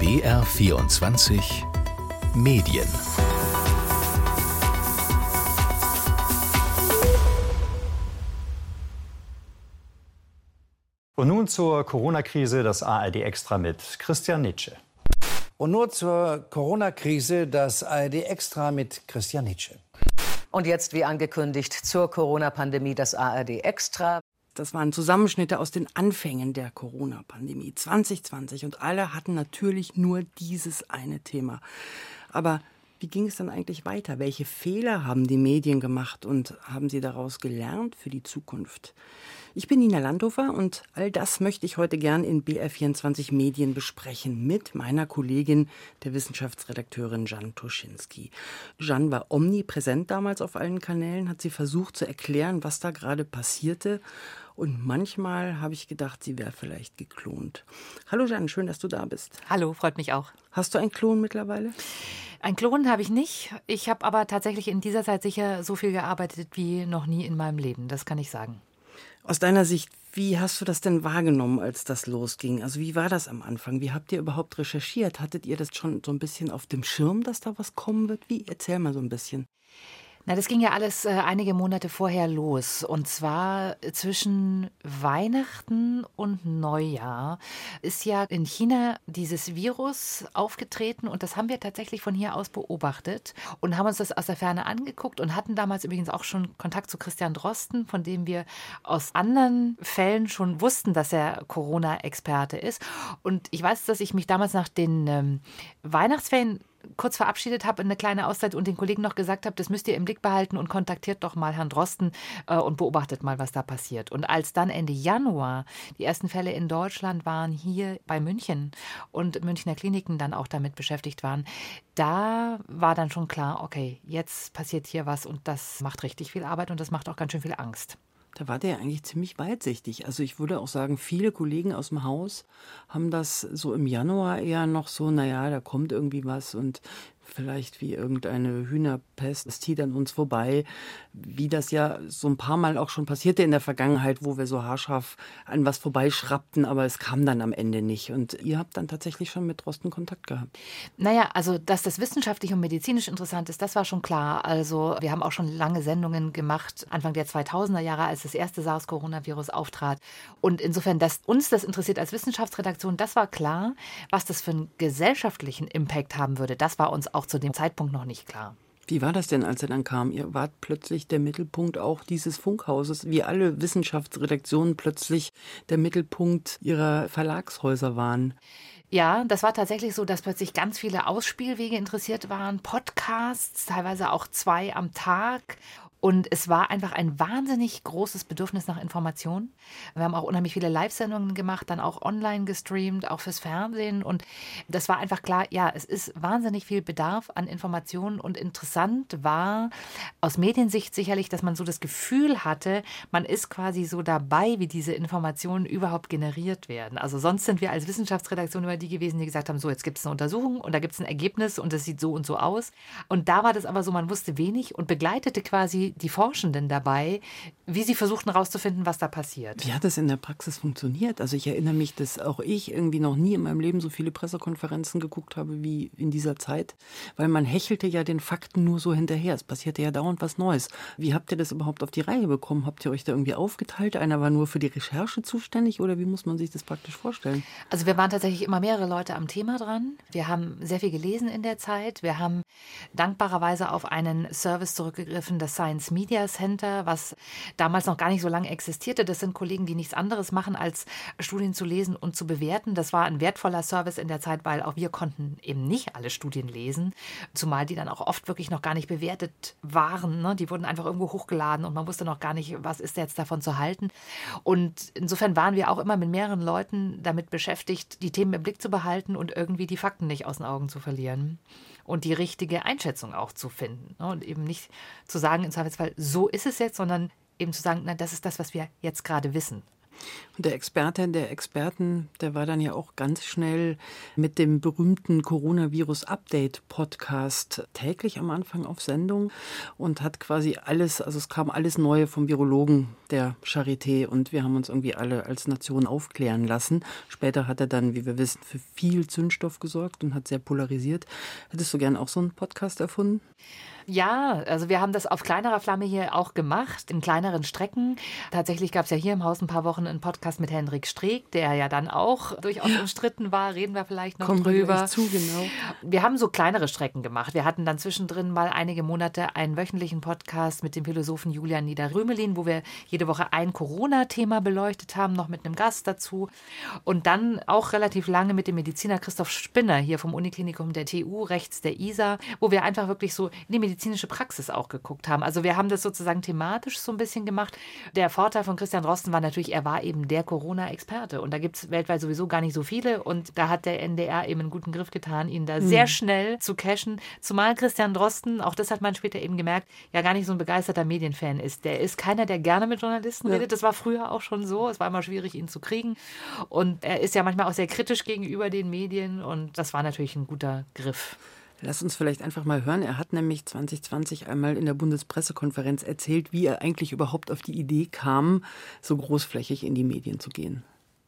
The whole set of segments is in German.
BR24 Medien Und nun zur Corona-Krise das ARD Extra mit Christian Nitsche. Und nur zur Corona-Krise das ARD Extra mit Christian Nitsche. Und jetzt, wie angekündigt, zur Corona-Pandemie das ARD Extra. Das waren Zusammenschnitte aus den Anfängen der Corona-Pandemie 2020 und alle hatten natürlich nur dieses eine Thema. Aber wie ging es dann eigentlich weiter? Welche Fehler haben die Medien gemacht und haben sie daraus gelernt für die Zukunft? Ich bin Nina Landhofer und all das möchte ich heute gern in BR24 Medien besprechen mit meiner Kollegin, der Wissenschaftsredakteurin Jan Tuschinski. Jan war omnipräsent damals auf allen Kanälen, hat sie versucht zu erklären, was da gerade passierte. Und manchmal habe ich gedacht, sie wäre vielleicht geklont. Hallo Jan, schön, dass du da bist. Hallo, freut mich auch. Hast du einen Klon mittlerweile? Ein Klon habe ich nicht. Ich habe aber tatsächlich in dieser Zeit sicher so viel gearbeitet wie noch nie in meinem Leben. Das kann ich sagen. Aus deiner Sicht, wie hast du das denn wahrgenommen, als das losging? Also wie war das am Anfang? Wie habt ihr überhaupt recherchiert? Hattet ihr das schon so ein bisschen auf dem Schirm, dass da was kommen wird? Wie? Erzähl mal so ein bisschen. Na, das ging ja alles äh, einige Monate vorher los. Und zwar zwischen Weihnachten und Neujahr ist ja in China dieses Virus aufgetreten. Und das haben wir tatsächlich von hier aus beobachtet und haben uns das aus der Ferne angeguckt und hatten damals übrigens auch schon Kontakt zu Christian Drosten, von dem wir aus anderen Fällen schon wussten, dass er Corona-Experte ist. Und ich weiß, dass ich mich damals nach den ähm, Weihnachtsferien kurz verabschiedet habe, eine kleine Auszeit und den Kollegen noch gesagt habe, das müsst ihr im Blick behalten und kontaktiert doch mal Herrn Drosten äh, und beobachtet mal, was da passiert. Und als dann Ende Januar die ersten Fälle in Deutschland waren, hier bei München und Münchner Kliniken dann auch damit beschäftigt waren, da war dann schon klar, okay, jetzt passiert hier was und das macht richtig viel Arbeit und das macht auch ganz schön viel Angst. Da war der eigentlich ziemlich weitsichtig. Also ich würde auch sagen, viele Kollegen aus dem Haus haben das so im Januar eher noch so, naja, da kommt irgendwie was und vielleicht wie irgendeine Hühnerpest, es zieht an uns vorbei, wie das ja so ein paar Mal auch schon passierte in der Vergangenheit, wo wir so haarscharf an was vorbeischrappten, aber es kam dann am Ende nicht. Und ihr habt dann tatsächlich schon mit Drosten Kontakt gehabt. Naja, also dass das wissenschaftlich und medizinisch interessant ist, das war schon klar. Also wir haben auch schon lange Sendungen gemacht, Anfang der 2000er Jahre, als das erste SARS-Coronavirus auftrat. Und insofern, dass uns das interessiert als Wissenschaftsredaktion, das war klar. Was das für einen gesellschaftlichen Impact haben würde, das war uns auch auch zu dem Zeitpunkt noch nicht klar. Wie war das denn, als er dann kam? Ihr wart plötzlich der Mittelpunkt auch dieses Funkhauses, wie alle Wissenschaftsredaktionen plötzlich der Mittelpunkt ihrer Verlagshäuser waren. Ja, das war tatsächlich so, dass plötzlich ganz viele Ausspielwege interessiert waren, Podcasts, teilweise auch zwei am Tag. Und es war einfach ein wahnsinnig großes Bedürfnis nach Informationen. Wir haben auch unheimlich viele Live-Sendungen gemacht, dann auch online gestreamt, auch fürs Fernsehen. Und das war einfach klar, ja, es ist wahnsinnig viel Bedarf an Informationen. Und interessant war aus Mediensicht sicherlich, dass man so das Gefühl hatte, man ist quasi so dabei, wie diese Informationen überhaupt generiert werden. Also sonst sind wir als Wissenschaftsredaktion immer die gewesen, die gesagt haben, so, jetzt gibt es eine Untersuchung und da gibt es ein Ergebnis und es sieht so und so aus. Und da war das aber so, man wusste wenig und begleitete quasi die, Forschenden dabei, wie sie versuchten herauszufinden, was da passiert. Wie hat das in der Praxis funktioniert? Also ich erinnere mich, dass auch ich irgendwie noch nie in meinem Leben so viele Pressekonferenzen geguckt habe wie in dieser Zeit, weil man hechelte ja den Fakten nur so hinterher. Es passierte ja dauernd was Neues. Wie habt ihr das überhaupt auf die Reihe bekommen? Habt ihr euch da irgendwie aufgeteilt? Einer war nur für die Recherche zuständig oder wie muss man sich das praktisch vorstellen? Also wir waren tatsächlich immer mehrere Leute am Thema dran. Wir haben sehr viel gelesen in der Zeit. Wir haben dankbarerweise auf einen Service zurückgegriffen, das Science Science Media Center, was damals noch gar nicht so lange existierte. Das sind Kollegen, die nichts anderes machen, als Studien zu lesen und zu bewerten. Das war ein wertvoller Service in der Zeit, weil auch wir konnten eben nicht alle Studien lesen, zumal die dann auch oft wirklich noch gar nicht bewertet waren. Ne? Die wurden einfach irgendwo hochgeladen und man wusste noch gar nicht, was ist jetzt davon zu halten. Und insofern waren wir auch immer mit mehreren Leuten damit beschäftigt, die Themen im Blick zu behalten und irgendwie die Fakten nicht aus den Augen zu verlieren und die richtige Einschätzung auch zu finden. Ne? Und eben nicht zu sagen, im Zweifelsfall, so ist es jetzt, sondern eben zu sagen, na, das ist das, was wir jetzt gerade wissen. Und der Experte der Experten, der war dann ja auch ganz schnell mit dem berühmten Coronavirus-Update-Podcast täglich am Anfang auf Sendung und hat quasi alles, also es kam alles Neue vom Virologen der Charité und wir haben uns irgendwie alle als Nation aufklären lassen. Später hat er dann, wie wir wissen, für viel Zündstoff gesorgt und hat sehr polarisiert. Hättest du gern auch so einen Podcast erfunden? Ja, also wir haben das auf kleinerer Flamme hier auch gemacht, in kleineren Strecken. Tatsächlich gab es ja hier im Haus ein paar Wochen einen Podcast mit Hendrik Streeck, der ja dann auch durchaus umstritten war. Reden wir vielleicht noch Kommen drüber. Zu, genau. Wir haben so kleinere Strecken gemacht. Wir hatten dann zwischendrin mal einige Monate einen wöchentlichen Podcast mit dem Philosophen Julian Niederrümelin, wo wir jede Woche ein Corona-Thema beleuchtet haben, noch mit einem Gast dazu. Und dann auch relativ lange mit dem Mediziner Christoph Spinner hier vom Uniklinikum der TU, rechts der ISA, wo wir einfach wirklich so in die medizinische Praxis auch geguckt haben. Also wir haben das sozusagen thematisch so ein bisschen gemacht. Der Vorteil von Christian Drosten war natürlich, er war eben der Corona-Experte. Und da gibt es weltweit sowieso gar nicht so viele. Und da hat der NDR eben einen guten Griff getan, ihn da mhm. sehr schnell zu cashen. Zumal Christian Drosten, auch das hat man später eben gemerkt, ja gar nicht so ein begeisterter Medienfan ist. Der ist keiner, der gerne mit Journalisten ja. redet. Das war früher auch schon so. Es war immer schwierig, ihn zu kriegen. Und er ist ja manchmal auch sehr kritisch gegenüber den Medien. Und das war natürlich ein guter Griff. Lass uns vielleicht einfach mal hören. Er hat nämlich 2020 einmal in der Bundespressekonferenz erzählt, wie er eigentlich überhaupt auf die Idee kam, so großflächig in die Medien zu gehen.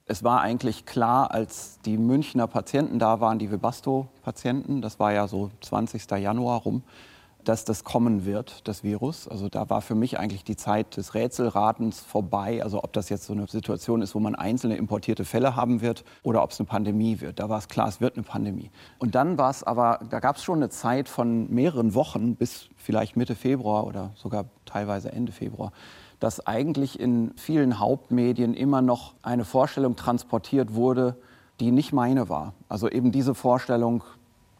Es war eigentlich klar, als die Münchner Patienten da waren, die Webasto-Patienten, das war ja so 20. Januar rum, dass das kommen wird, das Virus. Also da war für mich eigentlich die Zeit des Rätselratens vorbei. Also ob das jetzt so eine Situation ist, wo man einzelne importierte Fälle haben wird oder ob es eine Pandemie wird. Da war es klar, es wird eine Pandemie. Und dann war es aber, da gab es schon eine Zeit von mehreren Wochen bis vielleicht Mitte Februar oder sogar teilweise Ende Februar, dass eigentlich in vielen Hauptmedien immer noch eine Vorstellung transportiert wurde, die nicht meine war. Also eben diese Vorstellung,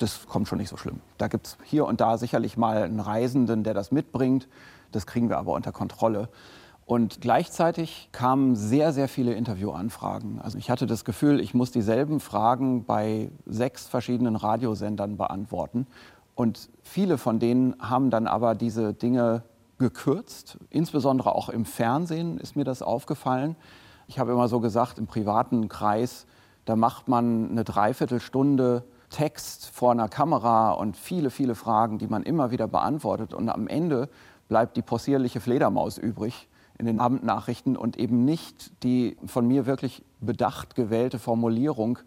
das kommt schon nicht so schlimm. Da gibt es hier und da sicherlich mal einen Reisenden, der das mitbringt. Das kriegen wir aber unter Kontrolle. Und gleichzeitig kamen sehr, sehr viele Interviewanfragen. Also ich hatte das Gefühl, ich muss dieselben Fragen bei sechs verschiedenen Radiosendern beantworten. Und viele von denen haben dann aber diese Dinge gekürzt. Insbesondere auch im Fernsehen ist mir das aufgefallen. Ich habe immer so gesagt, im privaten Kreis, da macht man eine Dreiviertelstunde Text vor einer Kamera und viele, viele Fragen, die man immer wieder beantwortet. Und am Ende bleibt die possierliche Fledermaus übrig in den Abendnachrichten und eben nicht die von mir wirklich bedacht gewählte Formulierung,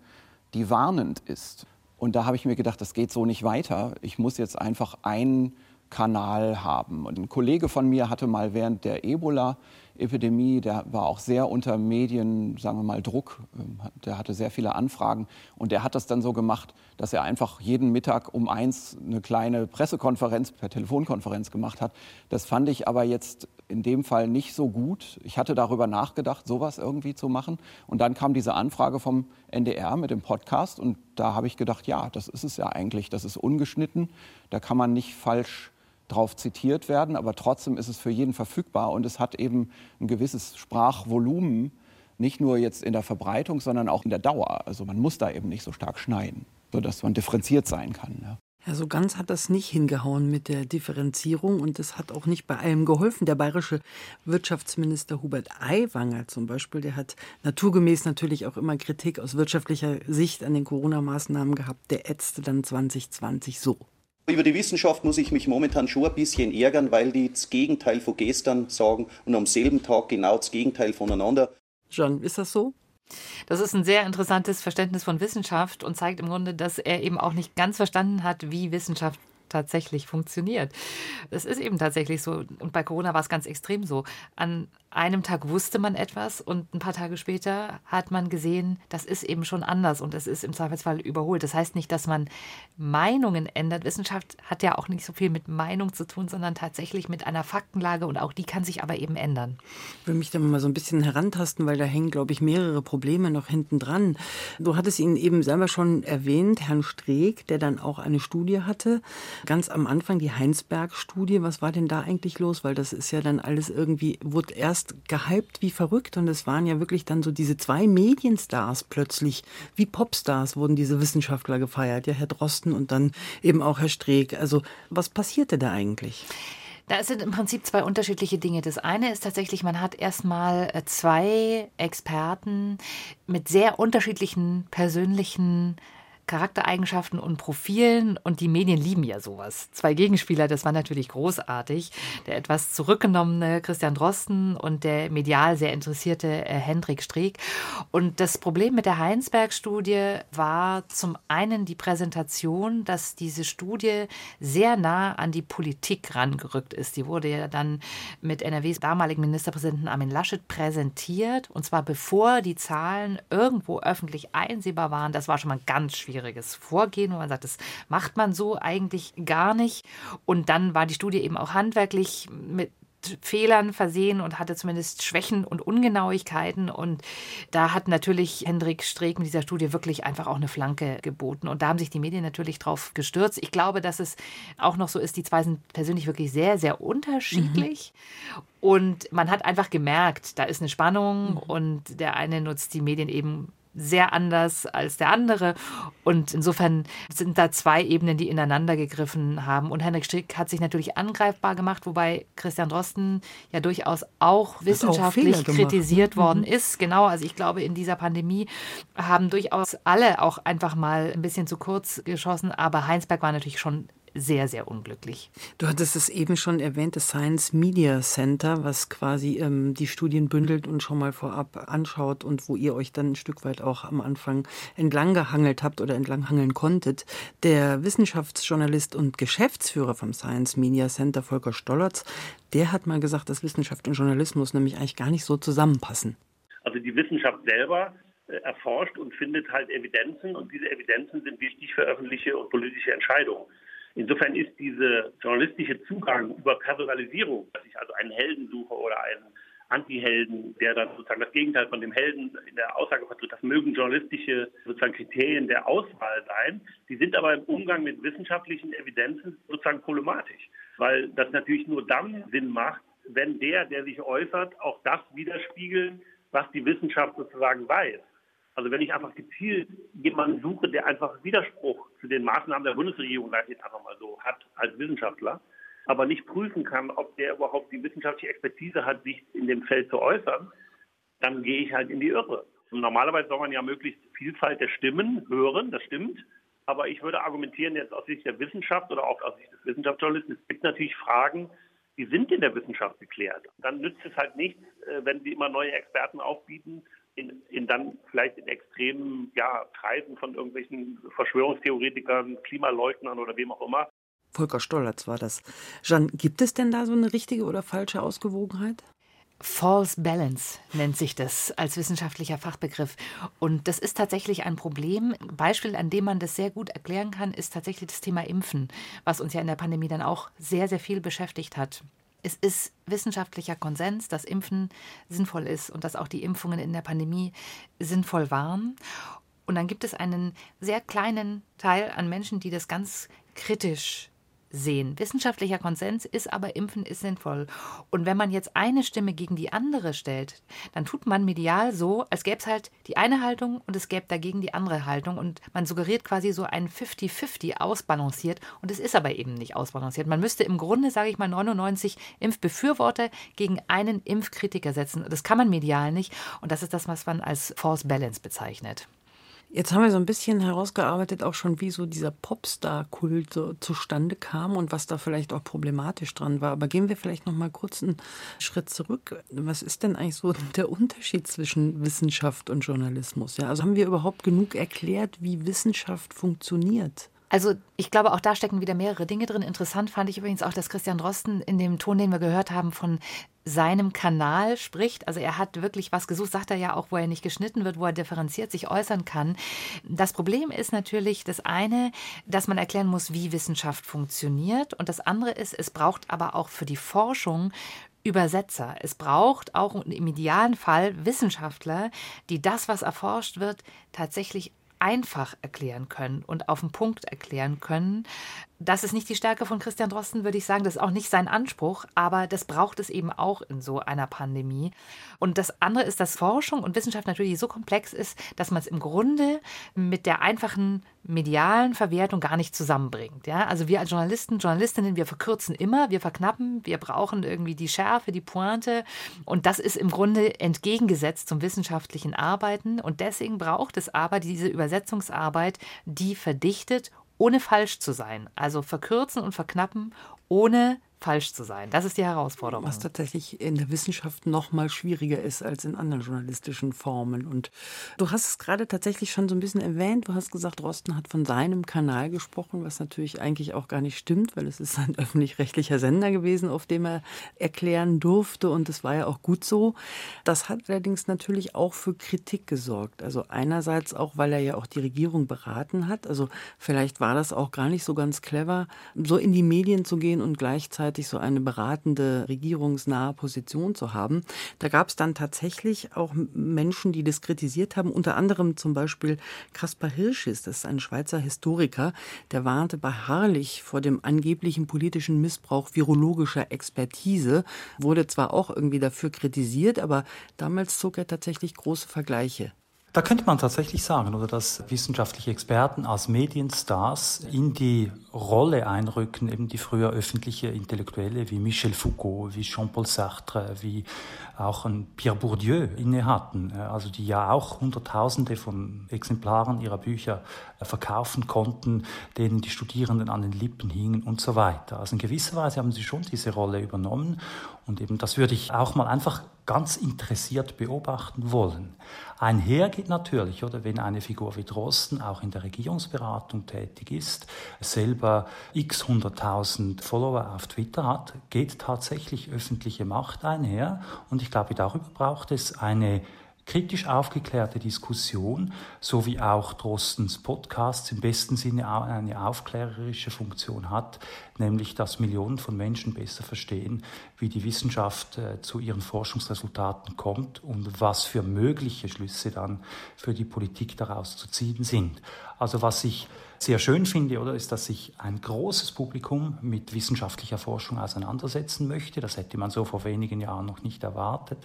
die warnend ist. Und da habe ich mir gedacht, das geht so nicht weiter. Ich muss jetzt einfach einen Kanal haben. Und ein Kollege von mir hatte mal während der Ebola Epidemie, der war auch sehr unter Medien, sagen wir mal, Druck. Ähm, der hatte sehr viele Anfragen und der hat das dann so gemacht, dass er einfach jeden Mittag um eins eine kleine Pressekonferenz per Telefonkonferenz gemacht hat. Das fand ich aber jetzt in dem Fall nicht so gut. Ich hatte darüber nachgedacht, sowas irgendwie zu machen. Und dann kam diese Anfrage vom NDR mit dem Podcast und da habe ich gedacht, ja, das ist es ja eigentlich. Das ist ungeschnitten. Da kann man nicht falsch drauf zitiert werden, aber trotzdem ist es für jeden verfügbar und es hat eben ein gewisses Sprachvolumen, nicht nur jetzt in der Verbreitung, sondern auch in der Dauer. Also man muss da eben nicht so stark schneiden, sodass man differenziert sein kann. Ja. Ja, so ganz hat das nicht hingehauen mit der Differenzierung und es hat auch nicht bei allem geholfen. Der bayerische Wirtschaftsminister Hubert Aiwanger zum Beispiel, der hat naturgemäß natürlich auch immer Kritik aus wirtschaftlicher Sicht an den Corona-Maßnahmen gehabt. Der ätzte dann 2020 so. Über die Wissenschaft muss ich mich momentan schon ein bisschen ärgern, weil die das Gegenteil von gestern sagen und am selben Tag genau das Gegenteil voneinander. John, ist das so? Das ist ein sehr interessantes Verständnis von Wissenschaft und zeigt im Grunde, dass er eben auch nicht ganz verstanden hat, wie Wissenschaft tatsächlich funktioniert. Es ist eben tatsächlich so. Und bei Corona war es ganz extrem so. An einem Tag wusste man etwas und ein paar Tage später hat man gesehen, das ist eben schon anders und es ist im Zweifelsfall überholt. Das heißt nicht, dass man Meinungen ändert. Wissenschaft hat ja auch nicht so viel mit Meinung zu tun, sondern tatsächlich mit einer Faktenlage und auch die kann sich aber eben ändern. Ich will mich da mal so ein bisschen herantasten, weil da hängen, glaube ich, mehrere Probleme noch hinten dran. Du hattest ihn eben selber schon erwähnt, Herrn Streeck, der dann auch eine Studie hatte. Ganz am Anfang die Heinsberg-Studie. Was war denn da eigentlich los? Weil das ist ja dann alles irgendwie, wurde erst erst gehypt wie verrückt und es waren ja wirklich dann so diese zwei Medienstars plötzlich, wie Popstars wurden diese Wissenschaftler gefeiert, ja Herr Drosten und dann eben auch Herr Streeck. Also was passierte da eigentlich? Da sind im Prinzip zwei unterschiedliche Dinge. Das eine ist tatsächlich, man hat erstmal äh, zwei Experten mit sehr unterschiedlichen persönlichen Charaktereigenschaften und Profilen und die Medien lieben ja sowas. Zwei Gegenspieler, das war natürlich großartig. Der etwas zurückgenommene Christian Drosten und der medial sehr interessierte äh, Hendrik Streeck. Und das Problem mit der Heinsberg-Studie war zum einen die Präsentation, dass diese Studie sehr nah an die Politik rangerückt ist. Die wurde ja dann mit NRWs damaligen Ministerpräsidenten Armin Laschet präsentiert und zwar bevor die Zahlen irgendwo öffentlich einsehbar waren. Das war schon mal ganz schwierig schwieriges Vorgehen, wo man sagt, das macht man so eigentlich gar nicht. Und dann war die Studie eben auch handwerklich mit Fehlern versehen und hatte zumindest Schwächen und Ungenauigkeiten. Und da hat natürlich Hendrik Streeck mit dieser Studie wirklich einfach auch eine Flanke geboten. Und da haben sich die Medien natürlich drauf gestürzt. Ich glaube, dass es auch noch so ist, die zwei sind persönlich wirklich sehr, sehr unterschiedlich. Mhm. Und man hat einfach gemerkt, da ist eine Spannung mhm. und der eine nutzt die Medien eben sehr anders als der andere. Und insofern sind da zwei Ebenen, die ineinander gegriffen haben. Und Henrik Strick hat sich natürlich angreifbar gemacht, wobei Christian Drosten ja durchaus auch wissenschaftlich auch kritisiert worden mhm. ist. Genau, also ich glaube, in dieser Pandemie haben durchaus alle auch einfach mal ein bisschen zu kurz geschossen. Aber Heinsberg war natürlich schon sehr, sehr unglücklich. Du hattest es eben schon erwähnt, das Science Media Center, was quasi ähm, die Studien bündelt und schon mal vorab anschaut und wo ihr euch dann ein Stück weit auch am Anfang entlang gehangelt habt oder entlang hangeln konntet. Der Wissenschaftsjournalist und Geschäftsführer vom Science Media Center, Volker Stollertz, der hat mal gesagt, dass Wissenschaft und Journalismus nämlich eigentlich gar nicht so zusammenpassen. Also die Wissenschaft selber äh, erforscht und findet halt Evidenzen und diese Evidenzen sind wichtig für öffentliche und politische Entscheidungen. Insofern ist dieser journalistische Zugang über Personalisierung, dass ich also einen Helden suche oder einen Anti-Helden, der dann sozusagen das Gegenteil von dem Helden in der Aussage vertritt, das mögen journalistische sozusagen Kriterien der Auswahl sein. Die sind aber im Umgang mit wissenschaftlichen Evidenzen sozusagen problematisch, weil das natürlich nur dann Sinn macht, wenn der, der sich äußert, auch das widerspiegelt, was die Wissenschaft sozusagen weiß. Also wenn ich einfach gezielt jemanden suche, der einfach Widerspruch zu den Maßnahmen der Bundesregierung, sage ich jetzt einfach mal so, hat als Wissenschaftler, aber nicht prüfen kann, ob der überhaupt die wissenschaftliche Expertise hat, sich in dem Feld zu äußern, dann gehe ich halt in die Irre. Und normalerweise soll man ja möglichst Vielfalt der Stimmen hören, das stimmt. Aber ich würde argumentieren jetzt aus Sicht der Wissenschaft oder auch aus Sicht des Wissenschaftsjournalisten, es gibt natürlich Fragen, die sind in der Wissenschaft geklärt. Dann nützt es halt nichts, äh, wenn sie immer neue Experten aufbieten in, in dann vielleicht in extremen ja, Kreisen von irgendwelchen Verschwörungstheoretikern, Klimaleugnern oder wem auch immer. Volker Stollertz war das. Jeanne, gibt es denn da so eine richtige oder falsche Ausgewogenheit? False Balance nennt sich das als wissenschaftlicher Fachbegriff. Und das ist tatsächlich ein Problem. Ein Beispiel, an dem man das sehr gut erklären kann, ist tatsächlich das Thema Impfen, was uns ja in der Pandemie dann auch sehr, sehr viel beschäftigt hat. Es ist wissenschaftlicher Konsens, dass Impfen sinnvoll ist und dass auch die Impfungen in der Pandemie sinnvoll waren. Und dann gibt es einen sehr kleinen Teil an Menschen, die das ganz kritisch sehen. Wissenschaftlicher Konsens ist aber, Impfen ist sinnvoll. Und wenn man jetzt eine Stimme gegen die andere stellt, dann tut man medial so, als gäbe es halt die eine Haltung und es gäbe dagegen die andere Haltung. Und man suggeriert quasi so ein 50-50 ausbalanciert. Und es ist aber eben nicht ausbalanciert. Man müsste im Grunde, sage ich mal, 99 Impfbefürworter gegen einen Impfkritiker setzen. Das kann man medial nicht. Und das ist das, was man als Force Balance bezeichnet. Jetzt haben wir so ein bisschen herausgearbeitet, auch schon, wie so dieser Popstar-Kult so zustande kam und was da vielleicht auch problematisch dran war. Aber gehen wir vielleicht noch mal kurz einen Schritt zurück. Was ist denn eigentlich so der Unterschied zwischen Wissenschaft und Journalismus? Ja, also haben wir überhaupt genug erklärt, wie Wissenschaft funktioniert? Also ich glaube, auch da stecken wieder mehrere Dinge drin. Interessant fand ich übrigens auch, dass Christian Drosten in dem Ton, den wir gehört haben, von seinem Kanal spricht. Also er hat wirklich was gesucht, sagt er ja auch, wo er nicht geschnitten wird, wo er differenziert sich äußern kann. Das Problem ist natürlich das eine, dass man erklären muss, wie Wissenschaft funktioniert. Und das andere ist, es braucht aber auch für die Forschung Übersetzer. Es braucht auch im idealen Fall Wissenschaftler, die das, was erforscht wird, tatsächlich einfach erklären können und auf den Punkt erklären können. Das ist nicht die Stärke von Christian Drosten, würde ich sagen. Das ist auch nicht sein Anspruch, aber das braucht es eben auch in so einer Pandemie. Und das andere ist, dass Forschung und Wissenschaft natürlich so komplex ist, dass man es im Grunde mit der einfachen medialen Verwertung gar nicht zusammenbringt. Ja? Also wir als Journalisten, Journalistinnen, wir verkürzen immer, wir verknappen, wir brauchen irgendwie die Schärfe, die Pointe. Und das ist im Grunde entgegengesetzt zum wissenschaftlichen Arbeiten. Und deswegen braucht es aber diese Übersetzungsarbeit, die verdichtet, ohne falsch zu sein. Also verkürzen und verknappen, ohne falsch zu sein. Das ist die Herausforderung. Was tatsächlich in der Wissenschaft noch mal schwieriger ist als in anderen journalistischen Formen. Und du hast es gerade tatsächlich schon so ein bisschen erwähnt. Du hast gesagt, Rosten hat von seinem Kanal gesprochen, was natürlich eigentlich auch gar nicht stimmt, weil es ist ein öffentlich-rechtlicher Sender gewesen, auf dem er erklären durfte. Und es war ja auch gut so. Das hat allerdings natürlich auch für Kritik gesorgt. Also einerseits auch, weil er ja auch die Regierung beraten hat. Also vielleicht war das auch gar nicht so ganz clever, so in die Medien zu gehen und gleichzeitig gleichzeitig so eine beratende, regierungsnahe Position zu haben. Da gab es dann tatsächlich auch Menschen, die das kritisiert haben, unter anderem zum Beispiel Kaspar Hirschis, das ist ein Schweizer Historiker, der warnte beharrlich vor dem angeblichen politischen Missbrauch virologischer Expertise, wurde zwar auch irgendwie dafür kritisiert, aber damals zog er tatsächlich große Vergleiche da könnte man tatsächlich sagen, oder dass wissenschaftliche Experten als Medienstars in die Rolle einrücken, eben die früher öffentliche Intellektuelle wie Michel Foucault, wie Jean-Paul Sartre, wie auch ein Pierre Bourdieu inne hatten, also die ja auch Hunderttausende von Exemplaren ihrer Bücher verkaufen konnten, denen die Studierenden an den Lippen hingen und so weiter. Also in gewisser Weise haben sie schon diese Rolle übernommen und eben das würde ich auch mal einfach ganz interessiert beobachten wollen. Einher geht natürlich, oder wenn eine Figur wie Drosten auch in der Regierungsberatung tätig ist, selber x hunderttausend Follower auf Twitter hat, geht tatsächlich öffentliche Macht einher. Und ich glaube, darüber braucht es eine kritisch aufgeklärte Diskussion, so wie auch Drostens Podcast im besten Sinne eine aufklärerische Funktion hat, nämlich dass Millionen von Menschen besser verstehen, wie die Wissenschaft äh, zu ihren Forschungsresultaten kommt und was für mögliche Schlüsse dann für die Politik daraus zu ziehen sind. Also was ich sehr schön finde, oder, ist, dass sich ein großes Publikum mit wissenschaftlicher Forschung auseinandersetzen möchte. Das hätte man so vor wenigen Jahren noch nicht erwartet.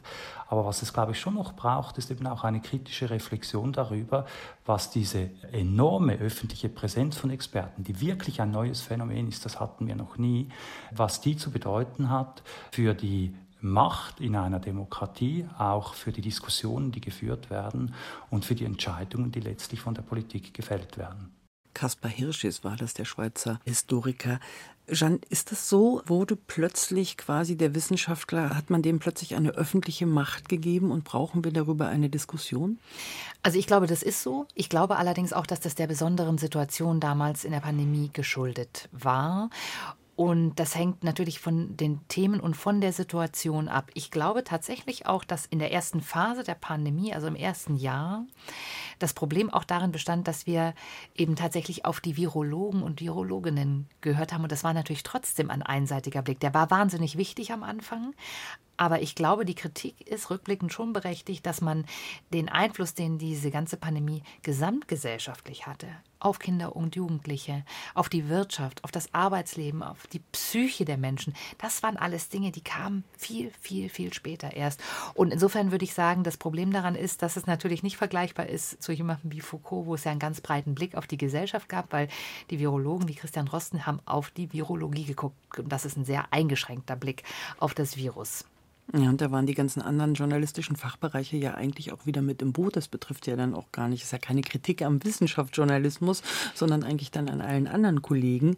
Aber was es, glaube ich, schon noch braucht, ist eben auch eine kritische Reflexion darüber, was diese enorme öffentliche Präsenz von Experten, die wirklich ein neues Phänomen ist, das hatten wir noch nie, was die zu bedeuten hat für die Macht in einer Demokratie, auch für die Diskussionen, die geführt werden und für die Entscheidungen, die letztlich von der Politik gefällt werden. Kaspar Hirschis war das, der Schweizer Historiker. Jeanne, ist das so? Wurde plötzlich quasi der Wissenschaftler, hat man dem plötzlich eine öffentliche Macht gegeben und brauchen wir darüber eine Diskussion? Also ich glaube, das ist so. Ich glaube allerdings auch, dass das der besonderen Situation damals in der Pandemie geschuldet war. Und das hängt natürlich von den Themen und von der Situation ab. Ich glaube tatsächlich auch, dass in der ersten Phase der Pandemie, also im ersten Jahr, das Problem auch darin bestand, dass wir eben tatsächlich auf die Virologen und Virologinnen gehört haben. Und das war natürlich trotzdem ein einseitiger Blick. Der war wahnsinnig wichtig am Anfang. Aber ich glaube, die Kritik ist rückblickend schon berechtigt, dass man den Einfluss, den diese ganze Pandemie gesamtgesellschaftlich hatte, auf Kinder und Jugendliche, auf die Wirtschaft, auf das Arbeitsleben, auf die Psyche der Menschen, das waren alles Dinge, die kamen viel, viel, viel später erst. Und insofern würde ich sagen, das Problem daran ist, dass es natürlich nicht vergleichbar ist zu jemandem wie Foucault, wo es ja einen ganz breiten Blick auf die Gesellschaft gab, weil die Virologen wie Christian Rosten haben auf die Virologie geguckt. Und das ist ein sehr eingeschränkter Blick auf das Virus. Ja, und da waren die ganzen anderen journalistischen Fachbereiche ja eigentlich auch wieder mit im Boot. Das betrifft ja dann auch gar nicht, ist ja keine Kritik am Wissenschaftsjournalismus, sondern eigentlich dann an allen anderen Kollegen.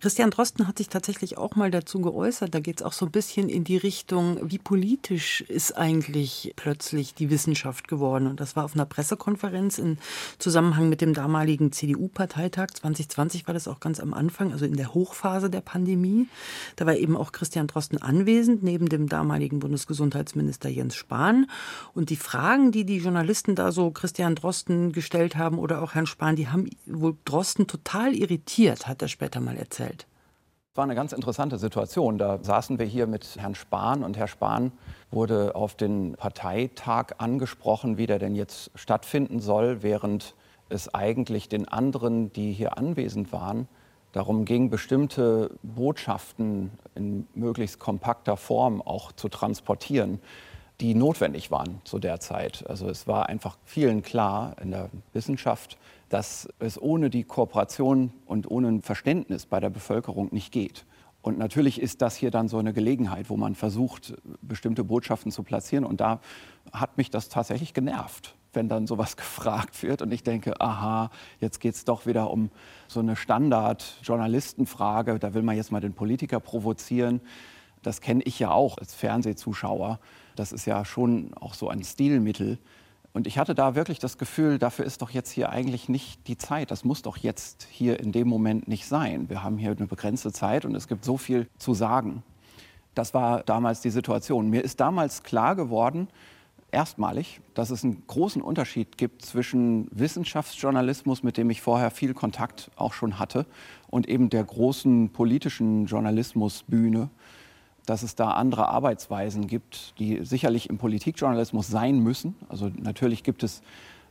Christian Drosten hat sich tatsächlich auch mal dazu geäußert. Da geht es auch so ein bisschen in die Richtung, wie politisch ist eigentlich plötzlich die Wissenschaft geworden. Und das war auf einer Pressekonferenz im Zusammenhang mit dem damaligen CDU-Parteitag. 2020 war das auch ganz am Anfang, also in der Hochphase der Pandemie. Da war eben auch Christian Drosten anwesend, neben dem damaligen Bundesgesundheitsminister Jens Spahn. Und die Fragen, die die Journalisten da so Christian Drosten gestellt haben oder auch Herrn Spahn, die haben wohl Drosten total irritiert, hat er später mal erzählt. Es war eine ganz interessante Situation. Da saßen wir hier mit Herrn Spahn und Herr Spahn wurde auf den Parteitag angesprochen, wie der denn jetzt stattfinden soll, während es eigentlich den anderen, die hier anwesend waren, darum ging, bestimmte Botschaften in möglichst kompakter Form auch zu transportieren. die notwendig waren zu der Zeit. Also es war einfach vielen klar in der Wissenschaft, dass es ohne die Kooperation und ohne ein Verständnis bei der Bevölkerung nicht geht. Und natürlich ist das hier dann so eine Gelegenheit, wo man versucht, bestimmte Botschaften zu platzieren. Und da hat mich das tatsächlich genervt, wenn dann sowas gefragt wird. Und ich denke, aha, jetzt geht es doch wieder um so eine Standard-Journalistenfrage. Da will man jetzt mal den Politiker provozieren. Das kenne ich ja auch als Fernsehzuschauer. Das ist ja schon auch so ein Stilmittel. Und ich hatte da wirklich das Gefühl, dafür ist doch jetzt hier eigentlich nicht die Zeit. Das muss doch jetzt hier in dem Moment nicht sein. Wir haben hier eine begrenzte Zeit und es gibt so viel zu sagen. Das war damals die Situation. Mir ist damals klar geworden, erstmalig, dass es einen großen Unterschied gibt zwischen Wissenschaftsjournalismus, mit dem ich vorher viel Kontakt auch schon hatte, und eben der großen politischen Journalismusbühne, dass es da andere Arbeitsweisen gibt, die sicherlich im Politikjournalismus sein müssen. Also natürlich gibt es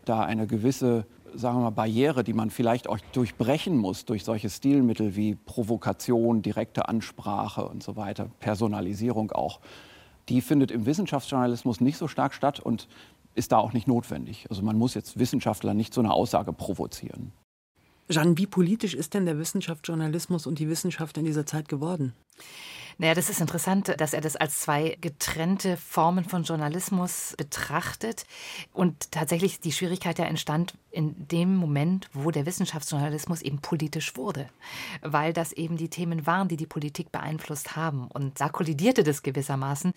da eine gewisse sagen wir mal, Barriere, die man vielleicht auch durchbrechen muss durch solche Stilmittel wie Provokation, direkte Ansprache und so weiter, Personalisierung auch. Die findet im Wissenschaftsjournalismus nicht so stark statt und ist da auch nicht notwendig. Also man muss jetzt Wissenschaftler nicht zu einer Aussage provozieren. Jeanne, wie politisch ist denn der Wissenschaftsjournalismus und die Wissenschaft in dieser Zeit geworden? Naja, das ist interessant, dass er das als zwei getrennte Formen von Journalismus betrachtet. Und tatsächlich die Schwierigkeit ja entstand in dem Moment, wo der Wissenschaftsjournalismus eben politisch wurde. Weil das eben die Themen waren, die die Politik beeinflusst haben. Und da kollidierte das gewissermaßen.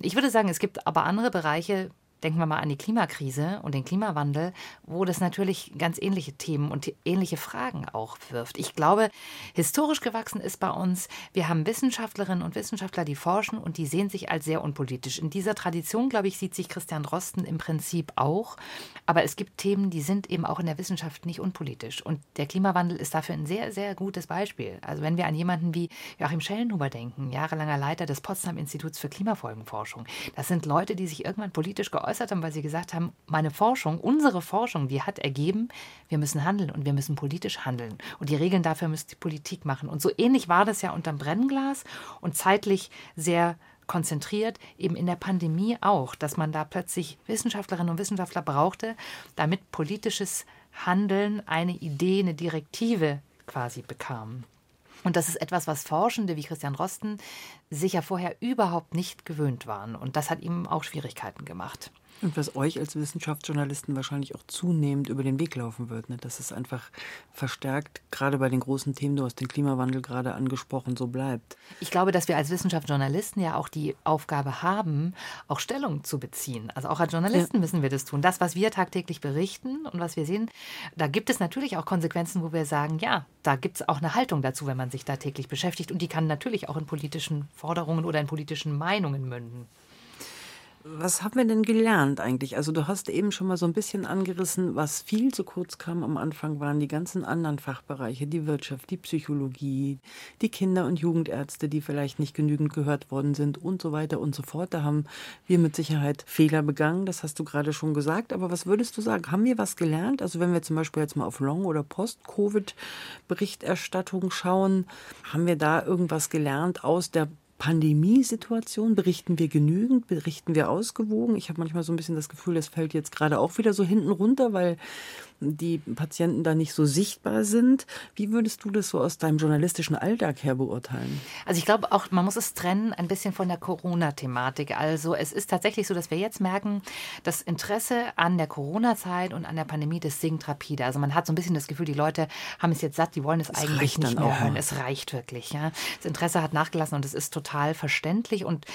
Ich würde sagen, es gibt aber andere Bereiche, Denken wir mal an die Klimakrise und den Klimawandel, wo das natürlich ganz ähnliche Themen und ähnliche Fragen auch wirft. Ich glaube, historisch gewachsen ist bei uns, wir haben Wissenschaftlerinnen und Wissenschaftler, die forschen und die sehen sich als sehr unpolitisch. In dieser Tradition, glaube ich, sieht sich Christian Drosten im Prinzip auch. Aber es gibt Themen, die sind eben auch in der Wissenschaft nicht unpolitisch. Und der Klimawandel ist dafür ein sehr, sehr gutes Beispiel. Also wenn wir an jemanden wie Joachim Schellenhuber denken, jahrelanger Leiter des Potsdam Instituts für Klimafolgenforschung, das sind Leute, die sich irgendwann politisch geäußert geäußert haben, weil sie gesagt haben, meine Forschung, unsere Forschung, die hat ergeben, wir müssen handeln und wir müssen politisch handeln. Und die Regeln dafür müsste die Politik machen. Und so ähnlich war das ja unterm Brennglas und zeitlich sehr konzentriert, eben in der Pandemie auch, dass man da plötzlich Wissenschaftlerinnen und Wissenschaftler brauchte, damit politisches Handeln eine Idee, eine Direktive quasi bekam. Und das ist etwas, was Forschende wie Christian Rosten sicher vorher überhaupt nicht gewöhnt waren. Und das hat ihm auch Schwierigkeiten gemacht. Und was euch als Wissenschaftsjournalisten wahrscheinlich auch zunehmend über den Weg laufen wird, ne? dass es einfach verstärkt, gerade bei den großen Themen, du hast den Klimawandel gerade angesprochen, so bleibt. Ich glaube, dass wir als Wissenschaftsjournalisten ja auch die Aufgabe haben, auch Stellung zu beziehen. Also auch als Journalisten ja. müssen wir das tun. Das, was wir tagtäglich berichten und was wir sehen, da gibt es natürlich auch Konsequenzen, wo wir sagen, ja, da gibt es auch eine Haltung dazu, wenn man sich da täglich beschäftigt. Und die kann natürlich auch in politischen Forderungen oder in politischen Meinungen münden. Was haben wir denn gelernt eigentlich? Also du hast eben schon mal so ein bisschen angerissen, was viel zu kurz kam am Anfang waren die ganzen anderen Fachbereiche, die Wirtschaft, die Psychologie, die Kinder- und Jugendärzte, die vielleicht nicht genügend gehört worden sind und so weiter und so fort. Da haben wir mit Sicherheit Fehler begangen, das hast du gerade schon gesagt. Aber was würdest du sagen? Haben wir was gelernt? Also wenn wir zum Beispiel jetzt mal auf Long- oder Post-Covid-Berichterstattung schauen, haben wir da irgendwas gelernt aus der Pandemiesituation? Berichten wir genügend? Berichten wir ausgewogen? Ich habe manchmal so ein bisschen das Gefühl, das fällt jetzt gerade auch wieder so hinten runter, weil die Patienten da nicht so sichtbar sind. Wie würdest du das so aus deinem journalistischen Alltag her beurteilen? Also ich glaube auch, man muss es trennen ein bisschen von der Corona-Thematik. Also es ist tatsächlich so, dass wir jetzt merken, das Interesse an der Corona-Zeit und an der Pandemie, das sinkt rapide. Also man hat so ein bisschen das Gefühl, die Leute haben es jetzt satt, die wollen es, es eigentlich nicht mehr hören. Es reicht wirklich. Ja. Das Interesse hat nachgelassen und es ist total verständlich. Und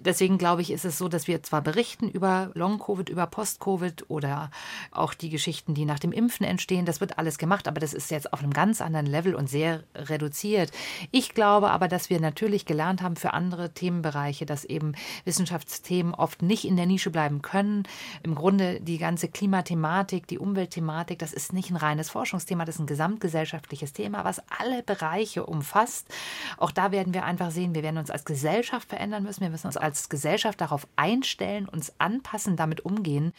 deswegen glaube ich, ist es so, dass wir zwar berichten über Long-Covid, über Post-Covid oder auch die Geschichten, die nach dem Impfen entstehen. Das wird alles gemacht, aber das ist jetzt auf einem ganz anderen Level und sehr reduziert. Ich glaube aber, dass wir natürlich gelernt haben für andere Themenbereiche, dass eben Wissenschaftsthemen oft nicht in der Nische bleiben können. Im Grunde die ganze Klimathematik, die Umweltthematik, das ist nicht ein reines Forschungsthema, das ist ein gesamtgesellschaftliches Thema, was alle Bereiche umfasst. Auch da werden wir einfach sehen, wir werden uns als Gesellschaft verändern müssen. Wir müssen uns als Gesellschaft darauf einstellen, uns anpassen, damit umgehen.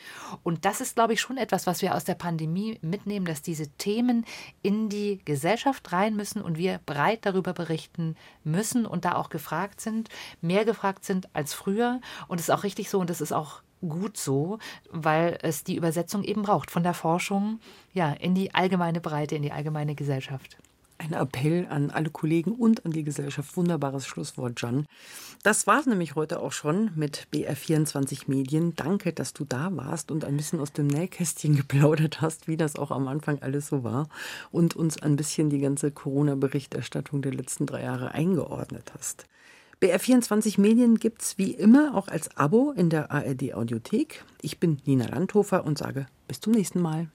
Und das ist, glaube ich, schon etwas, was wir aus der Pandemie Pandemie mitnehmen, dass diese Themen in die Gesellschaft rein müssen und wir breit darüber berichten müssen und da auch gefragt sind, mehr gefragt sind als früher. Und es ist auch richtig so und es ist auch gut so, weil es die Übersetzung eben braucht von der Forschung ja in die allgemeine Breite, in die allgemeine Gesellschaft. Ein Appell an alle Kollegen und an die Gesellschaft. Wunderbares Schlusswort, Jan. Das war es nämlich heute auch schon mit BR24 Medien. Danke, dass du da warst und ein bisschen aus dem Nähkästchen geplaudert hast, wie das auch am Anfang alles so war und uns ein bisschen die ganze Corona-Berichterstattung der letzten drei Jahre eingeordnet hast. BR24 Medien gibt es wie immer auch als Abo in der ARD Audiothek. Ich bin Nina Landhofer und sage bis zum nächsten Mal.